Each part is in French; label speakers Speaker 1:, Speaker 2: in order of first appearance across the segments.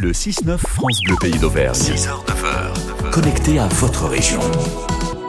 Speaker 1: Le 6-9 France Bleu Pays d'Auvergne. 6h, 9h. Connecté à votre région.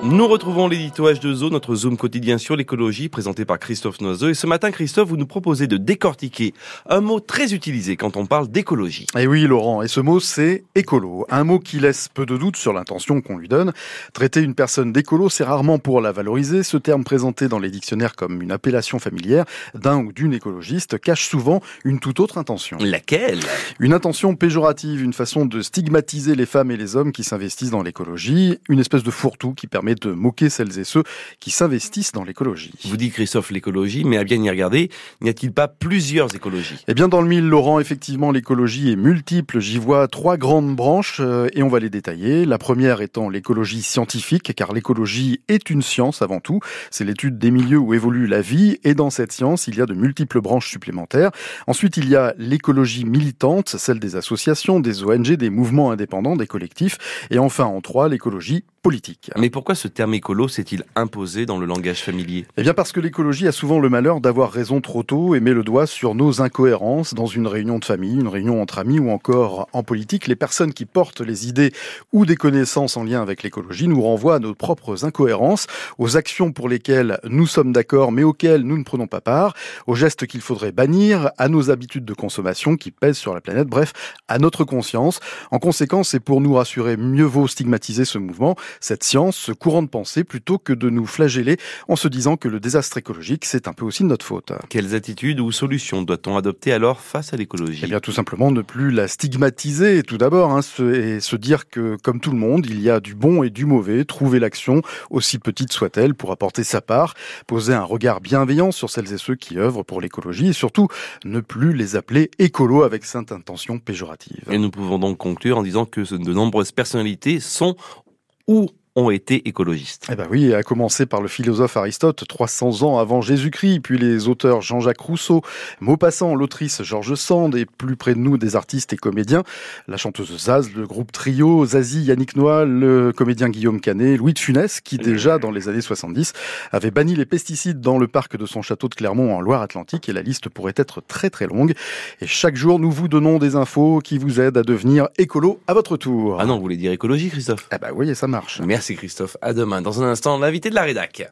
Speaker 2: Nous retrouvons l'édito H2O, notre zoom quotidien sur l'écologie, présenté par Christophe Noiseau. Et ce matin, Christophe, vous nous proposez de décortiquer un mot très utilisé quand on parle d'écologie.
Speaker 3: Et eh oui, Laurent, et ce mot, c'est écolo. Un mot qui laisse peu de doute sur l'intention qu'on lui donne. Traiter une personne d'écolo, c'est rarement pour la valoriser. Ce terme présenté dans les dictionnaires comme une appellation familière d'un ou d'une écologiste cache souvent une toute autre intention.
Speaker 2: Laquelle?
Speaker 3: Une intention péjorative, une façon de stigmatiser les femmes et les hommes qui s'investissent dans l'écologie, une espèce de fourre-tout qui permet de moquer celles et ceux qui s'investissent dans l'écologie.
Speaker 2: Vous dites Christophe l'écologie, mais à bien y regarder, n'y a-t-il pas plusieurs écologies?
Speaker 3: Eh bien dans le mille, Laurent, effectivement l'écologie est multiple. J'y vois trois grandes branches euh, et on va les détailler. La première étant l'écologie scientifique, car l'écologie est une science avant tout. C'est l'étude des milieux où évolue la vie et dans cette science, il y a de multiples branches supplémentaires. Ensuite, il y a l'écologie militante, celle des associations, des ONG, des mouvements indépendants, des collectifs. Et enfin, en trois, l'écologie politique.
Speaker 2: Mais pourquoi ce terme écolo s'est-il imposé dans le langage familier?
Speaker 3: Eh bien parce que l'écologie a souvent le malheur d'avoir raison trop tôt et met le doigt sur nos incohérences dans une réunion de famille, une réunion entre amis ou encore en politique. Les personnes qui portent les idées ou des connaissances en lien avec l'écologie nous renvoient à nos propres incohérences, aux actions pour lesquelles nous sommes d'accord mais auxquelles nous ne prenons pas part, aux gestes qu'il faudrait bannir, à nos habitudes de consommation qui pèsent sur la planète, bref, à notre conscience. En conséquence, et pour nous rassurer, mieux vaut stigmatiser ce mouvement cette science, ce courant de pensée, plutôt que de nous flageller en se disant que le désastre écologique, c'est un peu aussi de notre faute.
Speaker 2: Quelles attitudes ou solutions doit-on adopter alors face à l'écologie?
Speaker 3: Eh bien, tout simplement ne plus la stigmatiser, tout d'abord, hein, et se dire que, comme tout le monde, il y a du bon et du mauvais, trouver l'action, aussi petite soit-elle, pour apporter sa part, poser un regard bienveillant sur celles et ceux qui œuvrent pour l'écologie, et surtout, ne plus les appeler écolos avec cette intention péjorative.
Speaker 2: Et nous pouvons donc conclure en disant que de nombreuses personnalités sont ou ont été écologistes.
Speaker 3: Eh ben oui, à commencer par le philosophe Aristote 300 ans avant Jésus-Christ, puis les auteurs Jean-Jacques Rousseau, Maupassant, l'autrice Georges Sand et plus près de nous des artistes et comédiens, la chanteuse Zaz, le groupe Trio, Zazie, Yannick Noah, le comédien Guillaume Canet, Louis de Funès qui déjà dans les années 70 avait banni les pesticides dans le parc de son château de Clermont en Loire-Atlantique et la liste pourrait être très très longue et chaque jour nous vous donnons des infos qui vous aident à devenir écolo à votre tour.
Speaker 2: Ah non, vous voulez dire écologie Christophe?
Speaker 3: Ah bah oui, et ça marche.
Speaker 2: Merci Christophe. À demain. Dans un instant, l'invité de la rédac.